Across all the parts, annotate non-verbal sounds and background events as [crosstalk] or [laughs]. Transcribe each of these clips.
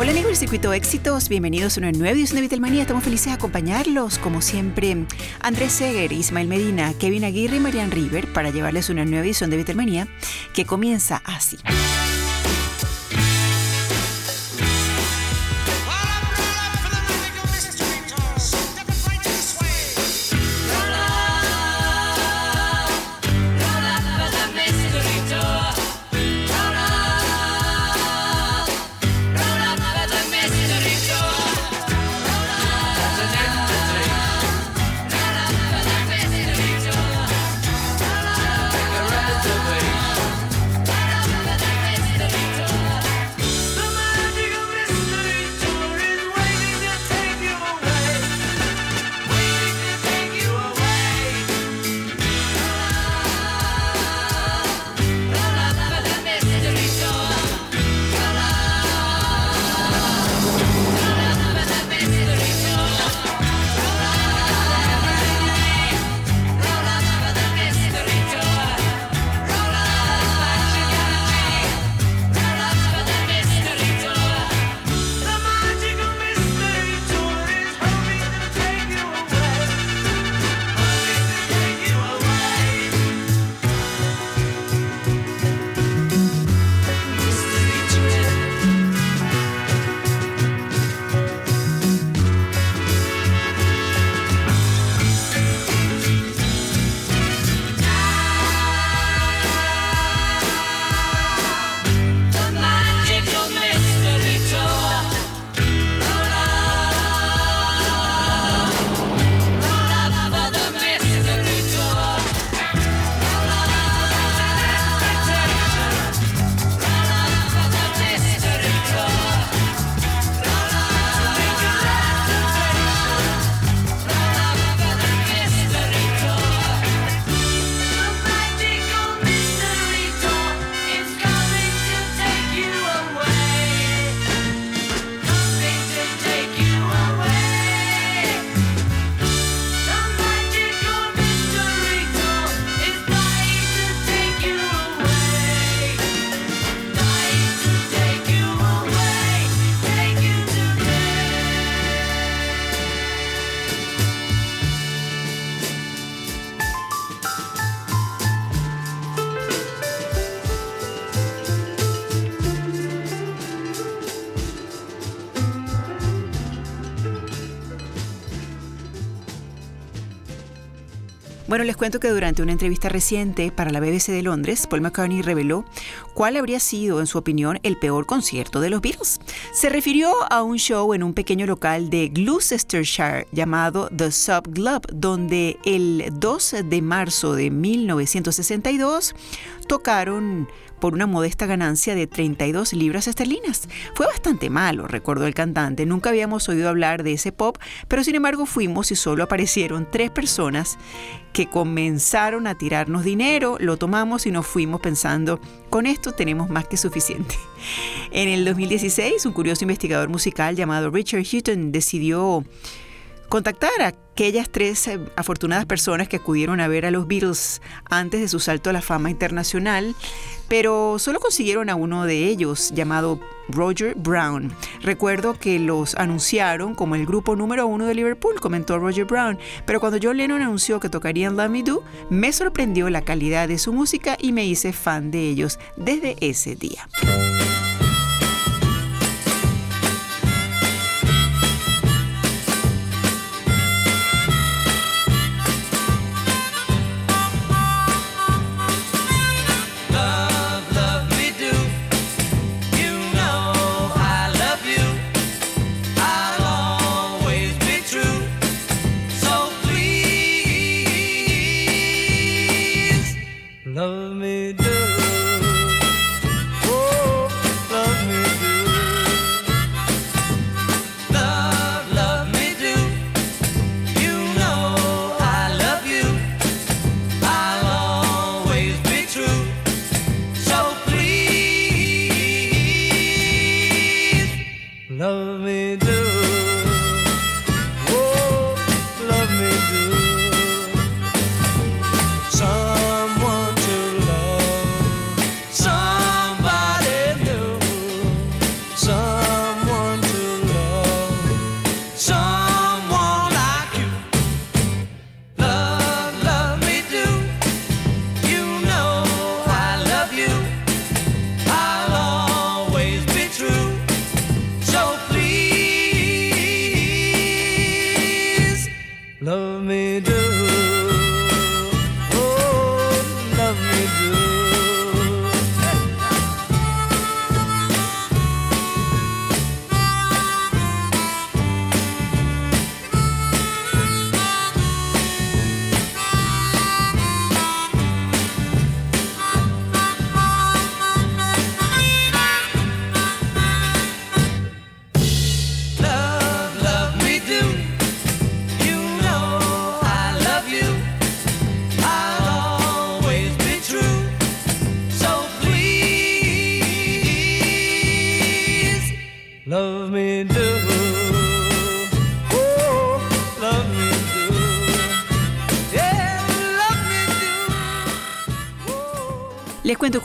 Hola amigos del Circuito Éxitos, bienvenidos a una nueva edición de Vitelmanía. Estamos felices de acompañarlos, como siempre, Andrés Seger, Ismael Medina, Kevin Aguirre y Marian River para llevarles una nueva edición de Vitelmanía que comienza así. Bueno, les cuento que durante una entrevista reciente para la BBC de Londres, Paul McCartney reveló cuál habría sido, en su opinión, el peor concierto de los Beatles. Se refirió a un show en un pequeño local de Gloucestershire llamado The Sub Club, donde el 2 de marzo de 1962 tocaron por una modesta ganancia de 32 libras esterlinas. Fue bastante malo, recordó el cantante. Nunca habíamos oído hablar de ese pop, pero sin embargo fuimos y solo aparecieron tres personas que comenzaron a tirarnos dinero, lo tomamos y nos fuimos pensando, con esto tenemos más que suficiente. En el 2016, un curioso investigador musical llamado Richard Hutton decidió contactar a aquellas tres eh, afortunadas personas que acudieron a ver a los Beatles antes de su salto a la fama internacional, pero solo consiguieron a uno de ellos llamado Roger Brown. Recuerdo que los anunciaron como el grupo número uno de Liverpool, comentó Roger Brown, pero cuando John Lennon anunció que tocarían Let Me Do, me sorprendió la calidad de su música y me hice fan de ellos desde ese día.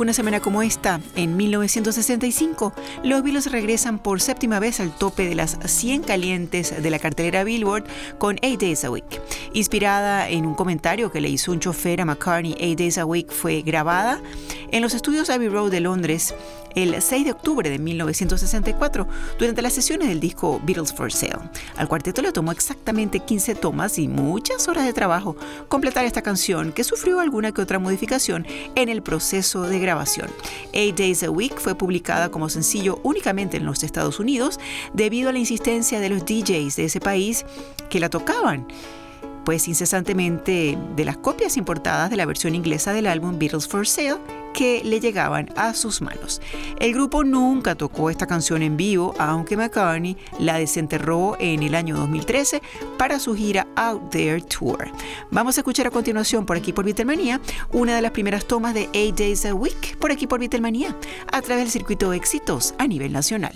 Una semana como esta, en 1965, los Beatles regresan por séptima vez al tope de las 100 calientes de la cartelera Billboard con Eight Days a Week. Inspirada en un comentario que le hizo un chofer a McCartney, Eight Days a Week fue grabada en los estudios Abbey Road de Londres el 6 de octubre de 1964 durante las sesiones del disco Beatles for Sale. Al cuarteto le tomó exactamente 15 tomas y muchas horas de trabajo completar esta canción que sufrió alguna que otra modificación en el proceso de grabación. Eight Days a Week fue publicada como sencillo únicamente en los Estados Unidos debido a la insistencia de los DJs de ese país que la tocaban pues incesantemente de las copias importadas de la versión inglesa del álbum Beatles for Sale que le llegaban a sus manos. El grupo nunca tocó esta canción en vivo, aunque McCartney la desenterró en el año 2013 para su gira Out There Tour. Vamos a escuchar a continuación por aquí por Beatlemania una de las primeras tomas de Eight Days a Week por aquí por Beatlemania a través del circuito éxitos a nivel nacional.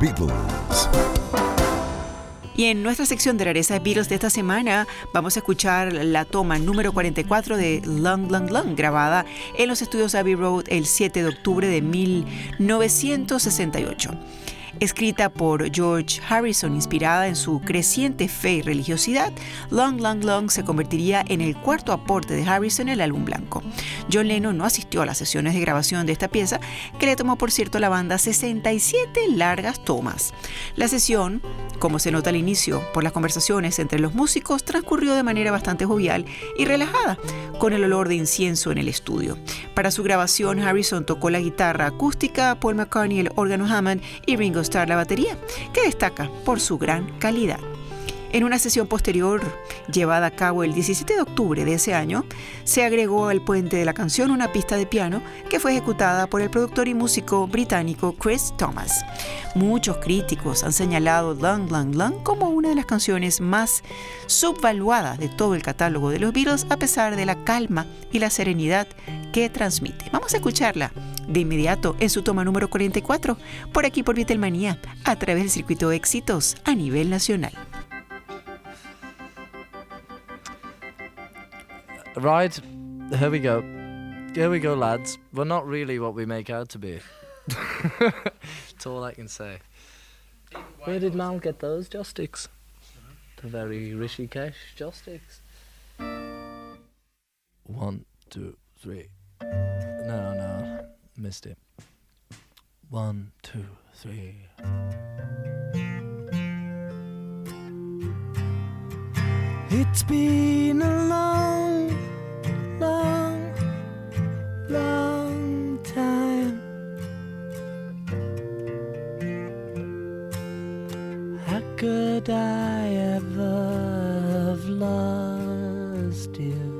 Beatles. Y en nuestra sección de rarezas Beatles de esta semana vamos a escuchar la toma número 44 de Long Long Long, grabada en los estudios Abbey Road el 7 de octubre de 1968 escrita por George Harrison, inspirada en su creciente fe y religiosidad, Long Long Long se convertiría en el cuarto aporte de Harrison en el álbum blanco. John Lennon no asistió a las sesiones de grabación de esta pieza, que le tomó por cierto a la banda 67 largas tomas. La sesión, como se nota al inicio por las conversaciones entre los músicos, transcurrió de manera bastante jovial y relajada, con el olor de incienso en el estudio. Para su grabación, Harrison tocó la guitarra acústica, Paul McCartney el órgano Hammond y Ringo la batería, que destaca por su gran calidad. En una sesión posterior, llevada a cabo el 17 de octubre de ese año, se agregó al puente de la canción una pista de piano que fue ejecutada por el productor y músico británico Chris Thomas. Muchos críticos han señalado Long Long Long como una de las canciones más subvaluadas de todo el catálogo de los Beatles a pesar de la calma y la serenidad que transmite. Vamos a escucharla de inmediato en su toma número 44 por aquí por Beatlemania a través del circuito de éxitos a nivel nacional. Right, here we go. Here we go, lads. We're not really what we make out to be. [laughs] That's all I can say. Where did Mal get those joysticks? The very Rishikesh joysticks. One, two, three. No, no, missed it. One, two, three. It's been a long, long, long time. How could I ever have lost you?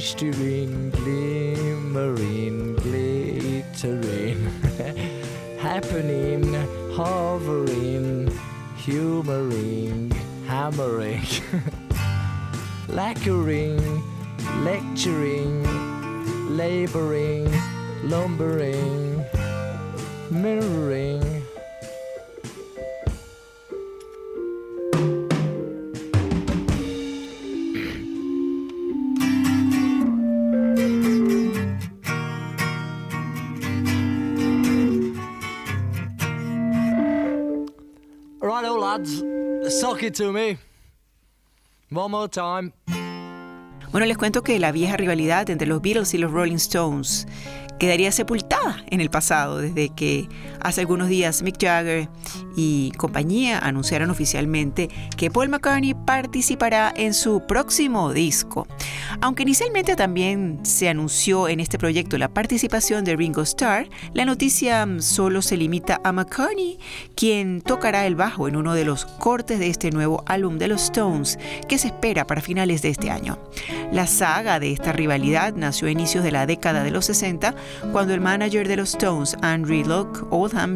Gesturing, glimmering, glittering, [laughs] happening, hovering, humoring, hammering, [laughs] lacquering, lecturing, laboring, lumbering, mirroring. To me. One more time. Bueno, les cuento que la vieja rivalidad entre los Beatles y los Rolling Stones quedaría sepultada en el pasado desde que hace algunos días Mick Jagger y compañía anunciaron oficialmente que Paul McCartney participará en su próximo disco. Aunque inicialmente también se anunció en este proyecto la participación de Ringo Starr, la noticia solo se limita a McCartney, quien tocará el bajo en uno de los cortes de este nuevo álbum de los Stones que se espera para finales de este año. La saga de esta rivalidad nació a inicios de la década de los 60 cuando el manager de los Stones, Andrew Locke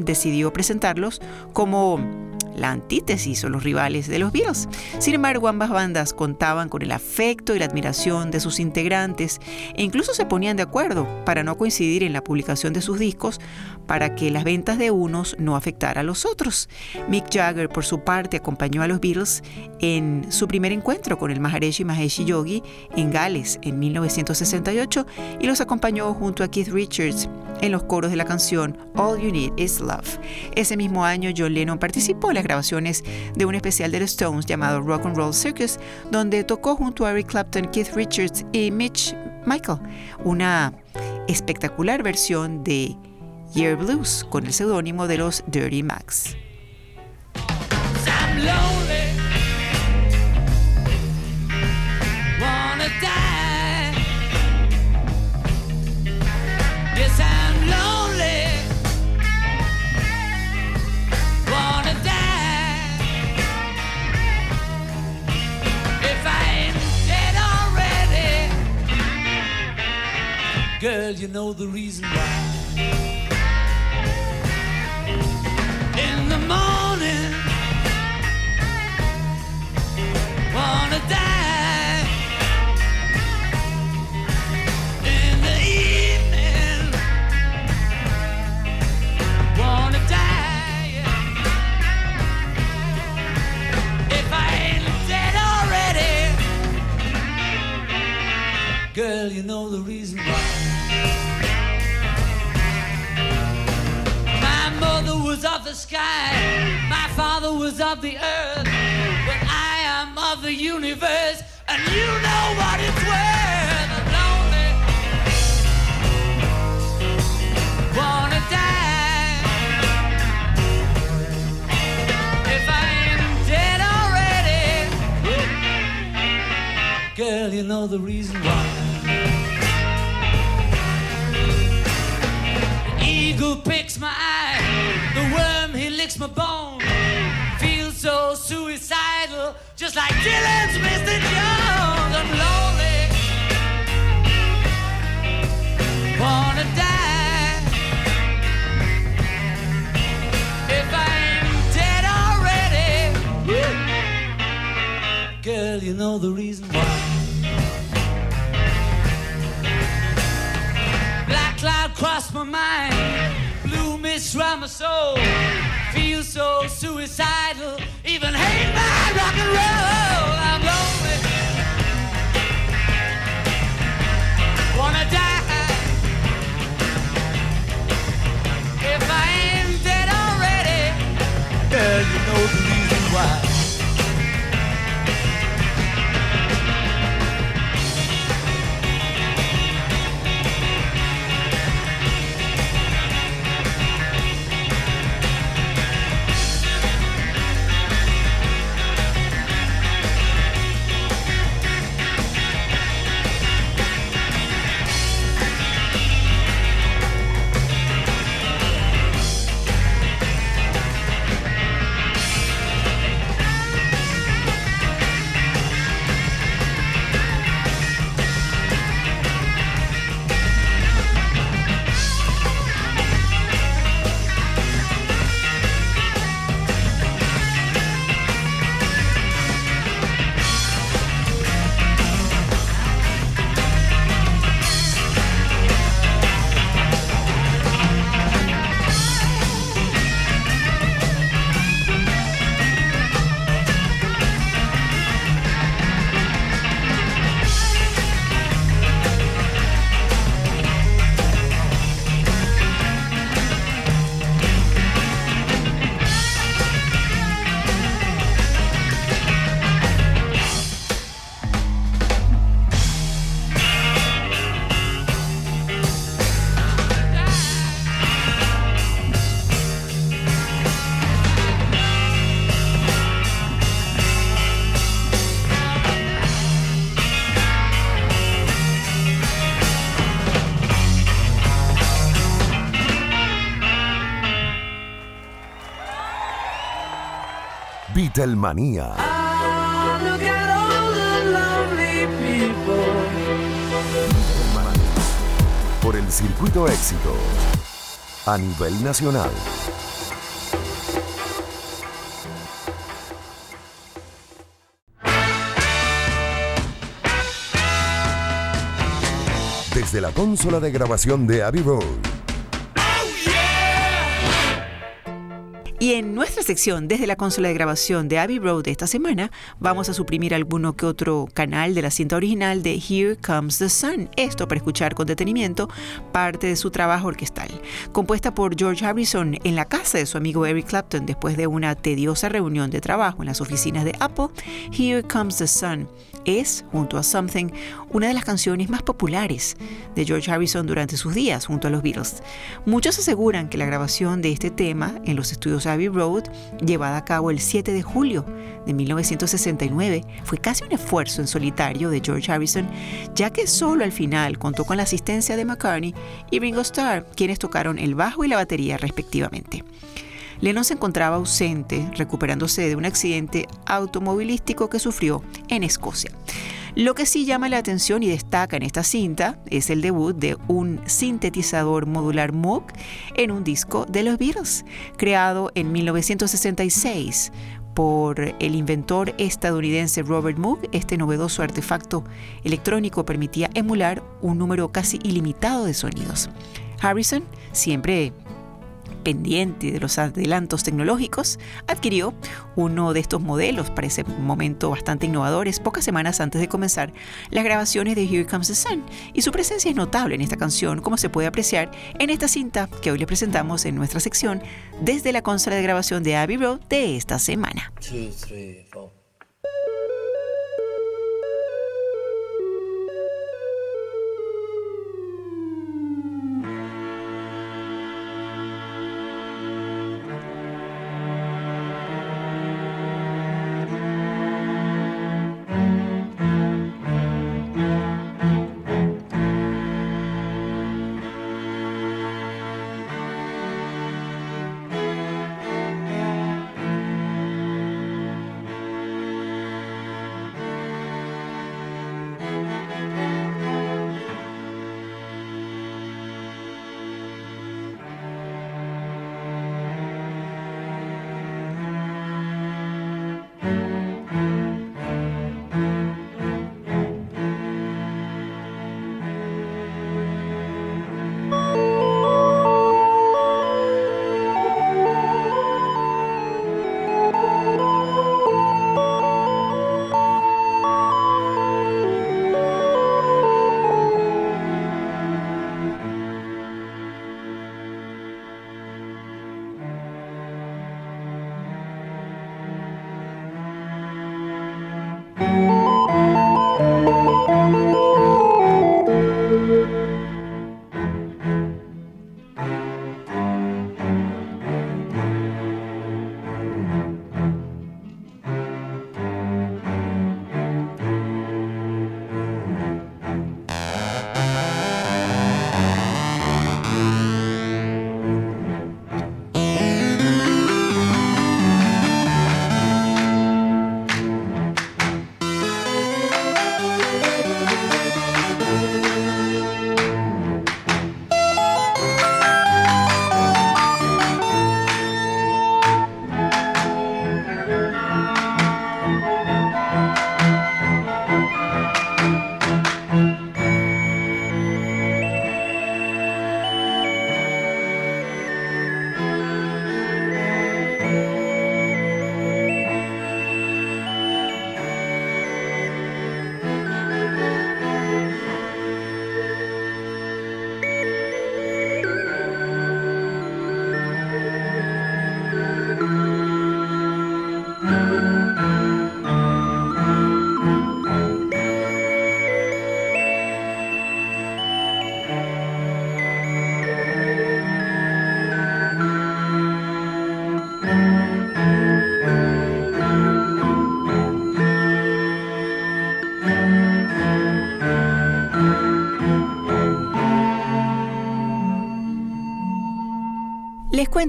Decidió presentarlos como la antítesis o los rivales de los Beatles. Sin embargo, ambas bandas contaban con el afecto y la admiración de sus integrantes e incluso se ponían de acuerdo para no coincidir en la publicación de sus discos para que las ventas de unos no afectara a los otros. Mick Jagger, por su parte, acompañó a los Beatles en su primer encuentro con el Maharishi Mahesh Yogi en Gales en 1968 y los acompañó junto a Keith Richards en los coros de la canción All You Need Is Love. Ese mismo año, John Lennon participó en grabaciones de un especial de los Stones llamado Rock and Roll Circus, donde tocó junto a Eric Clapton, Keith Richards y Mitch Michael una espectacular versión de Year Blues con el seudónimo de los Dirty I'm Girl, you know the reason why. In the morning, know the reason why. eagle picks my eye, the worm he licks my bone. Feel so suicidal, just like Dylan's Mr. Jones. I'm lonely, wanna die. If I ain't dead already, girl, you know the reason why. Crossed my mind, blue mist round my soul. Feel so suicidal, even hate my rock and roll. Por el circuito éxito. A nivel nacional. Desde la consola de grabación de Abbey Road. Sección, desde la consola de grabación de Abbey Road de esta semana, vamos a suprimir alguno que otro canal de la cinta original de Here Comes the Sun. Esto para escuchar con detenimiento parte de su trabajo orquestal. Compuesta por George Harrison en la casa de su amigo Eric Clapton después de una tediosa reunión de trabajo en las oficinas de Apple, Here Comes the Sun es, junto a Something, una de las canciones más populares de George Harrison durante sus días junto a los Beatles. Muchos aseguran que la grabación de este tema en los estudios Abbey Road, llevada a cabo el 7 de julio de 1969, fue casi un esfuerzo en solitario de George Harrison, ya que solo al final contó con la asistencia de McCartney y Ringo Starr, quienes tocaron el bajo y la batería respectivamente. Lennon se encontraba ausente, recuperándose de un accidente automovilístico que sufrió en Escocia. Lo que sí llama la atención y destaca en esta cinta es el debut de un sintetizador modular Moog en un disco de los Beatles, creado en 1966 por el inventor estadounidense Robert Moog, este novedoso artefacto electrónico permitía emular un número casi ilimitado de sonidos. Harrison, siempre pendiente de los adelantos tecnológicos, adquirió uno de estos modelos para ese momento bastante innovadores pocas semanas antes de comenzar las grabaciones de Here Comes the Sun, y su presencia es notable en esta canción, como se puede apreciar en esta cinta que hoy le presentamos en nuestra sección desde la consola de grabación de Abbey Road de esta semana. Les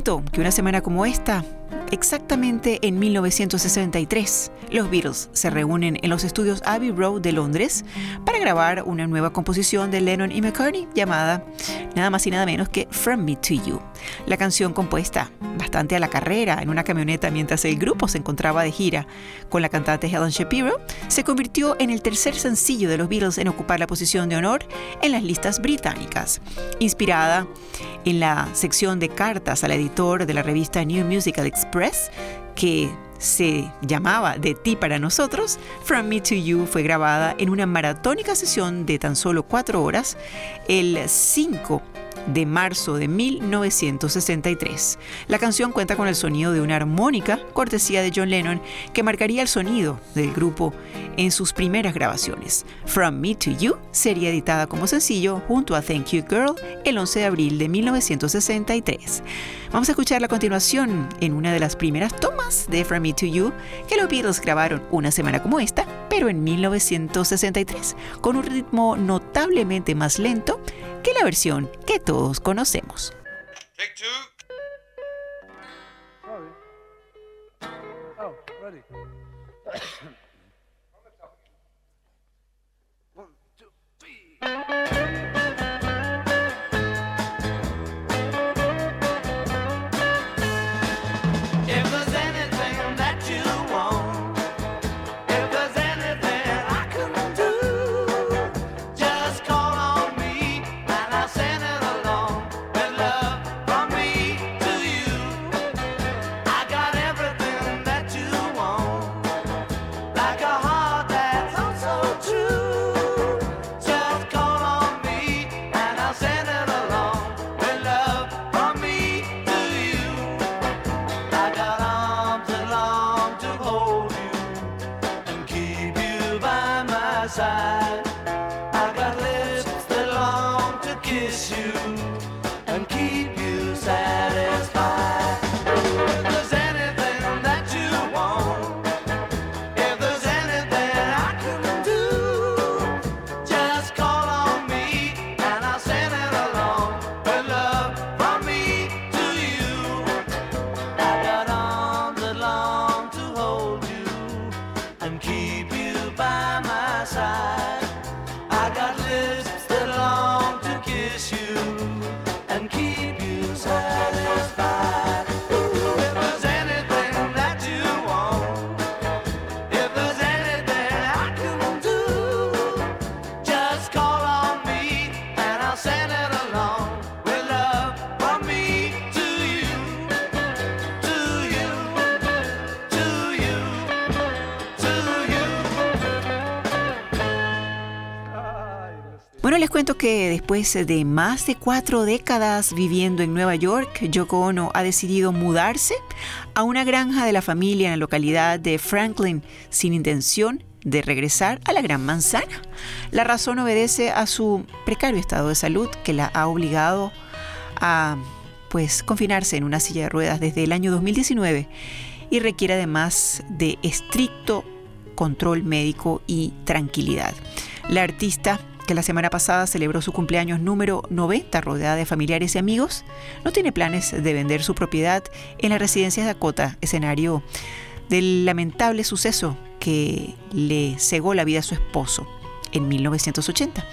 que una semana como esta, exactamente en 1963, los Beatles se reúnen en los estudios Abbey Road de Londres para grabar una nueva composición de Lennon y McCartney llamada nada más y nada menos que From Me to You. La canción compuesta bastante a la carrera en una camioneta mientras el grupo se encontraba de gira con la cantante Helen Shapiro, se convirtió en el tercer sencillo de los Beatles en ocupar la posición de honor en las listas británicas. Inspirada en la sección de cartas al editor de la revista New Musical Express, que se llamaba De ti para nosotros, From Me to You fue grabada en una maratónica sesión de tan solo cuatro horas el 5 de marzo de 1963. La canción cuenta con el sonido de una armónica, cortesía de John Lennon, que marcaría el sonido del grupo en sus primeras grabaciones. From Me to You sería editada como sencillo junto a Thank You Girl el 11 de abril de 1963. Vamos a escuchar la continuación en una de las primeras tomas de From Me to You que los Beatles grabaron una semana como esta, pero en 1963, con un ritmo notablemente más lento que la versión que todos conocemos. Cuento que después de más de cuatro décadas viviendo en Nueva York, Yoko Ono ha decidido mudarse a una granja de la familia en la localidad de Franklin sin intención de regresar a la Gran Manzana. La razón obedece a su precario estado de salud que la ha obligado a pues confinarse en una silla de ruedas desde el año 2019 y requiere además de estricto control médico y tranquilidad. La artista que la semana pasada celebró su cumpleaños número 90 rodeada de familiares y amigos, no tiene planes de vender su propiedad en la residencia de Dakota, escenario del lamentable suceso que le cegó la vida a su esposo en 1980.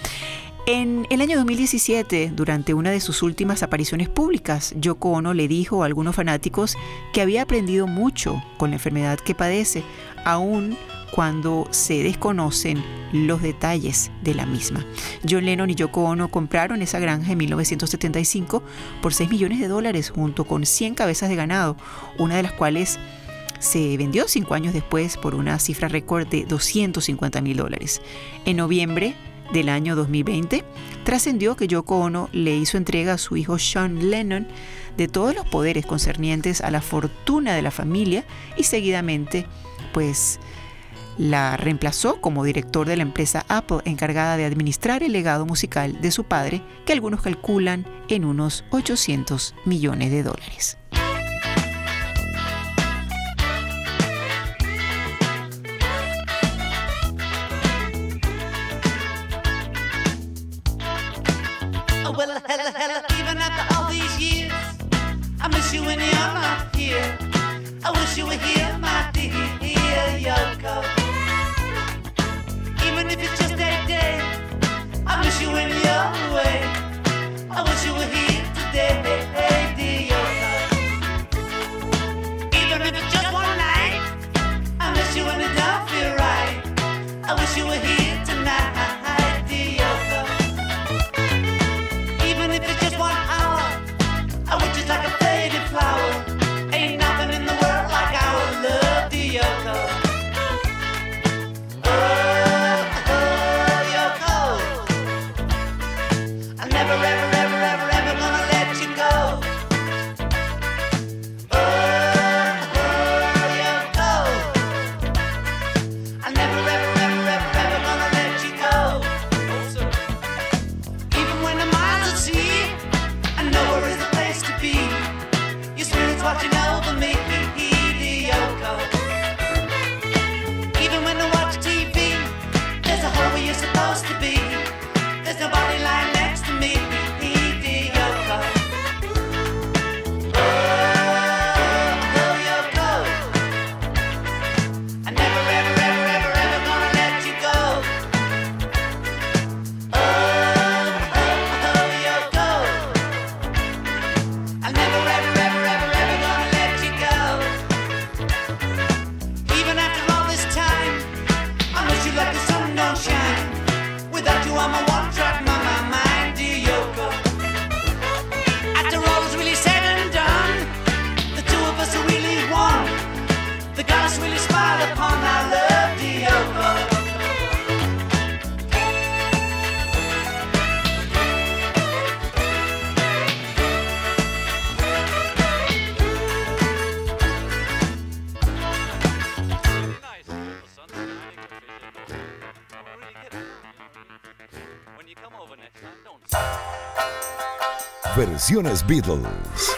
En el año 2017, durante una de sus últimas apariciones públicas, Yoko Ono le dijo a algunos fanáticos que había aprendido mucho con la enfermedad que padece, aún cuando se desconocen los detalles de la misma. John Lennon y Yoko Ono compraron esa granja en 1975 por 6 millones de dólares junto con 100 cabezas de ganado, una de las cuales se vendió cinco años después por una cifra récord de 250 mil dólares. En noviembre del año 2020, trascendió que Yoko Ono le hizo entrega a su hijo Sean Lennon de todos los poderes concernientes a la fortuna de la familia y seguidamente, pues, la reemplazó como director de la empresa Apple encargada de administrar el legado musical de su padre, que algunos calculan en unos 800 millones de dólares. without you I'm a Versiones Beatles.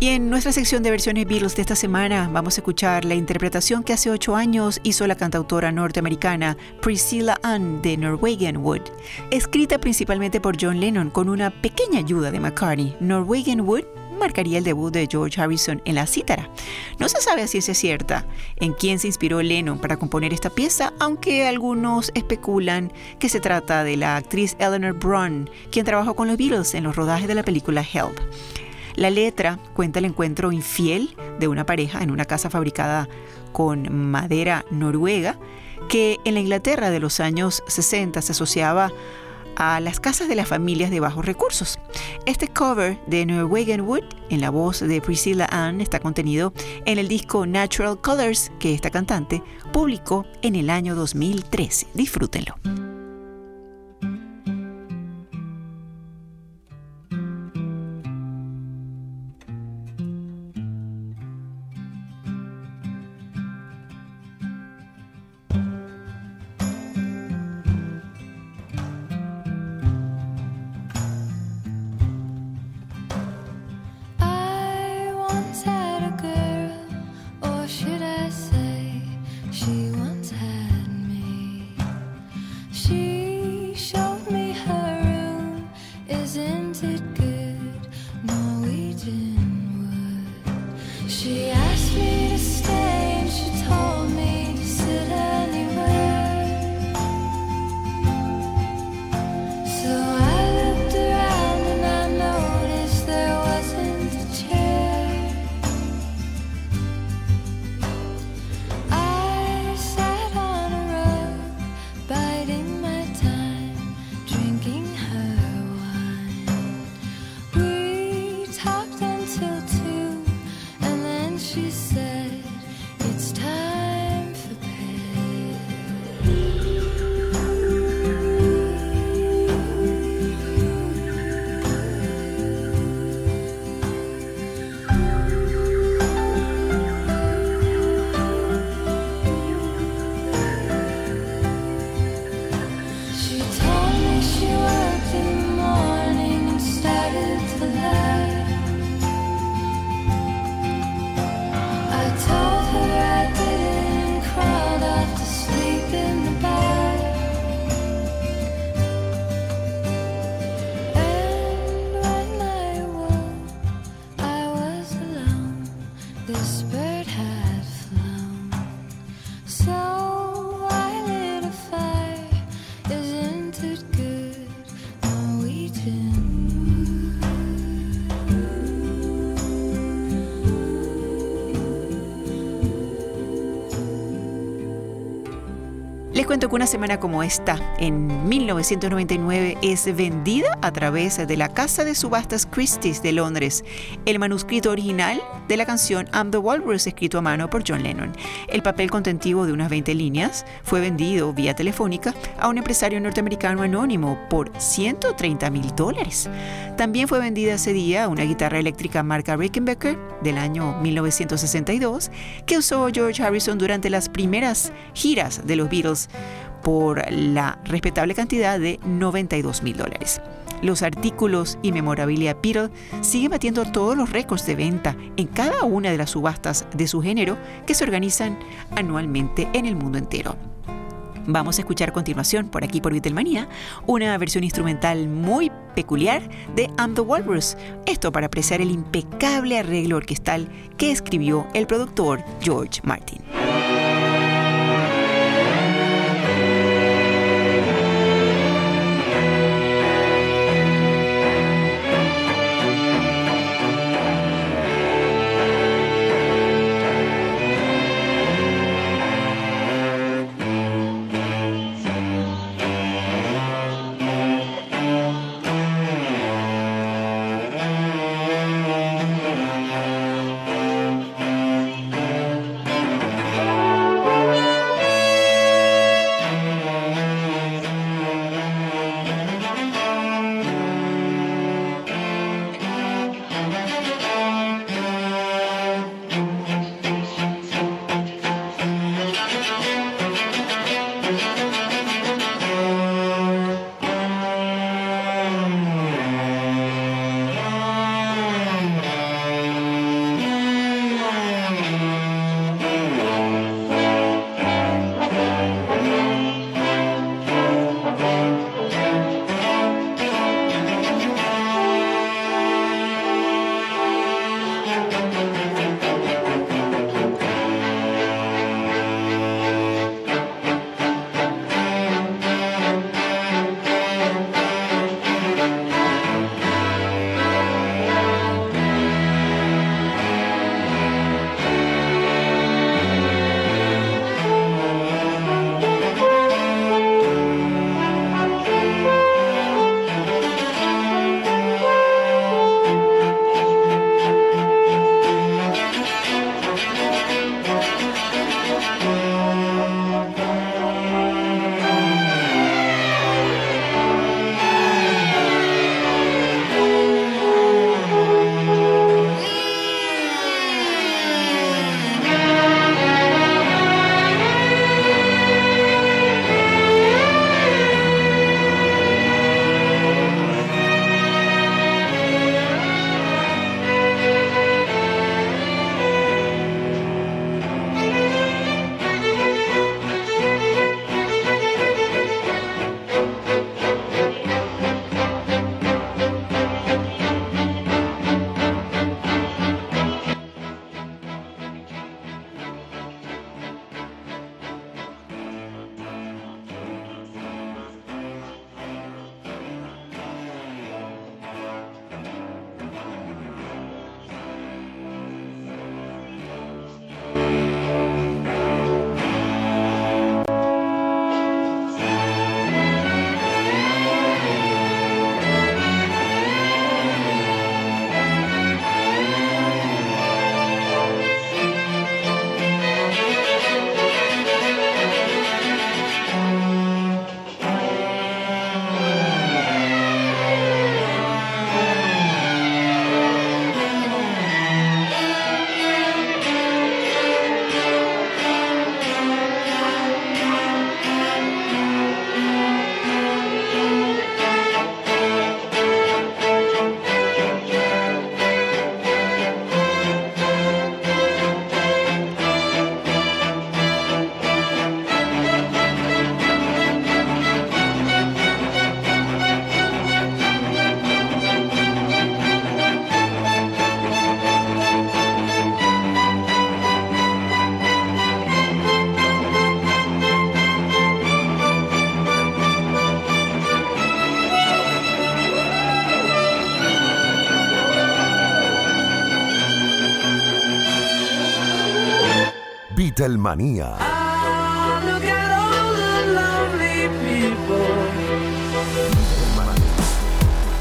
Y en nuestra sección de versiones Beatles de esta semana vamos a escuchar la interpretación que hace ocho años hizo la cantautora norteamericana Priscilla Ann de Norwegian Wood. Escrita principalmente por John Lennon con una pequeña ayuda de McCartney, Norwegian Wood marcaría el debut de George Harrison en la cítara. No se sabe a ciencia cierta en quién se inspiró Lennon para componer esta pieza, aunque algunos especulan que se trata de la actriz Eleanor Braun, quien trabajó con los Beatles en los rodajes de la película Help. La letra cuenta el encuentro infiel de una pareja en una casa fabricada con madera noruega que en la Inglaterra de los años 60 se asociaba a las casas de las familias de bajos recursos. Este cover de Norwegian Wood en la voz de Priscilla Ann está contenido en el disco Natural Colors que esta cantante publicó en el año 2013. Disfrútenlo. Cuento que una semana como esta, en 1999, es vendida a través de la casa de subastas Christie's de Londres. El manuscrito original de la canción I'm the Walrus, escrito a mano por John Lennon. El papel contentivo de unas 20 líneas fue vendido vía telefónica a un empresario norteamericano anónimo por 130 mil dólares. También fue vendida ese día una guitarra eléctrica marca Rickenbacker del año 1962 que usó George Harrison durante las primeras giras de los Beatles por la respetable cantidad de 92 mil dólares. Los artículos y memorabilia Beatle siguen batiendo todos los récords de venta en cada una de las subastas de su género que se organizan anualmente en el mundo entero. Vamos a escuchar a continuación, por aquí por Beatlemania, una versión instrumental muy peculiar de I'm the Walrus. Esto para apreciar el impecable arreglo orquestal que escribió el productor George Martin.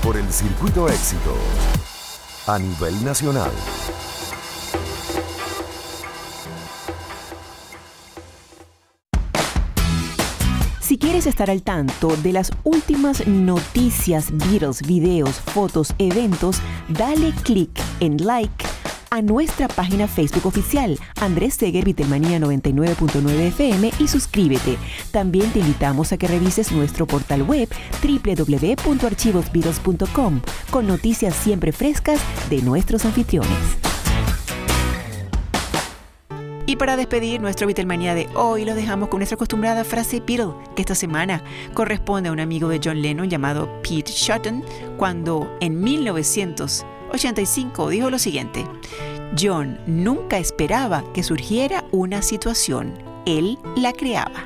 Por el Circuito Éxitos. A nivel nacional. Si quieres estar al tanto de las últimas noticias, Beatles, videos, fotos, eventos, dale click en like a nuestra página Facebook oficial, Andrés Seger Beatlemanía 99.9 FM y suscríbete. También te invitamos a que revises nuestro portal web www.archivosbeatles.com con noticias siempre frescas de nuestros anfitriones. Y para despedir nuestro Beatlemanía de hoy, lo dejamos con nuestra acostumbrada frase Beatle, que esta semana corresponde a un amigo de John Lennon llamado Pete Shotton, cuando en 1985 dijo lo siguiente: John nunca esperaba que surgiera una situación, él la creaba.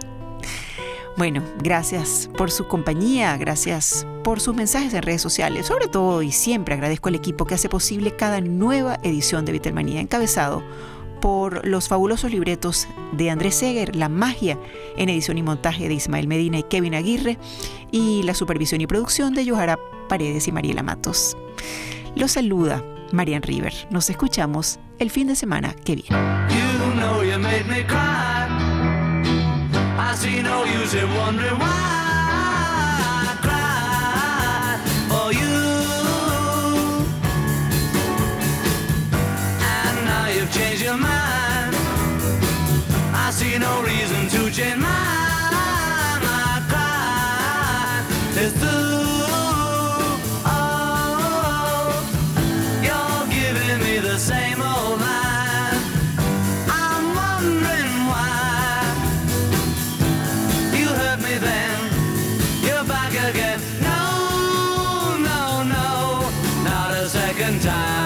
Bueno, gracias por su compañía, gracias por sus mensajes en redes sociales, sobre todo y siempre agradezco al equipo que hace posible cada nueva edición de Beatlemanía, encabezado por los fabulosos libretos de Andrés Seger, La Magia en edición y montaje de Ismael Medina y Kevin Aguirre y la supervisión y producción de Yohara Paredes y Mariela Matos. Los saluda Marian River. Nos escuchamos el fin de semana que viene. You know you made me cry. I see no use in wondering why I cried for you. And now you've changed your mind. I see no reason to change mine. Time.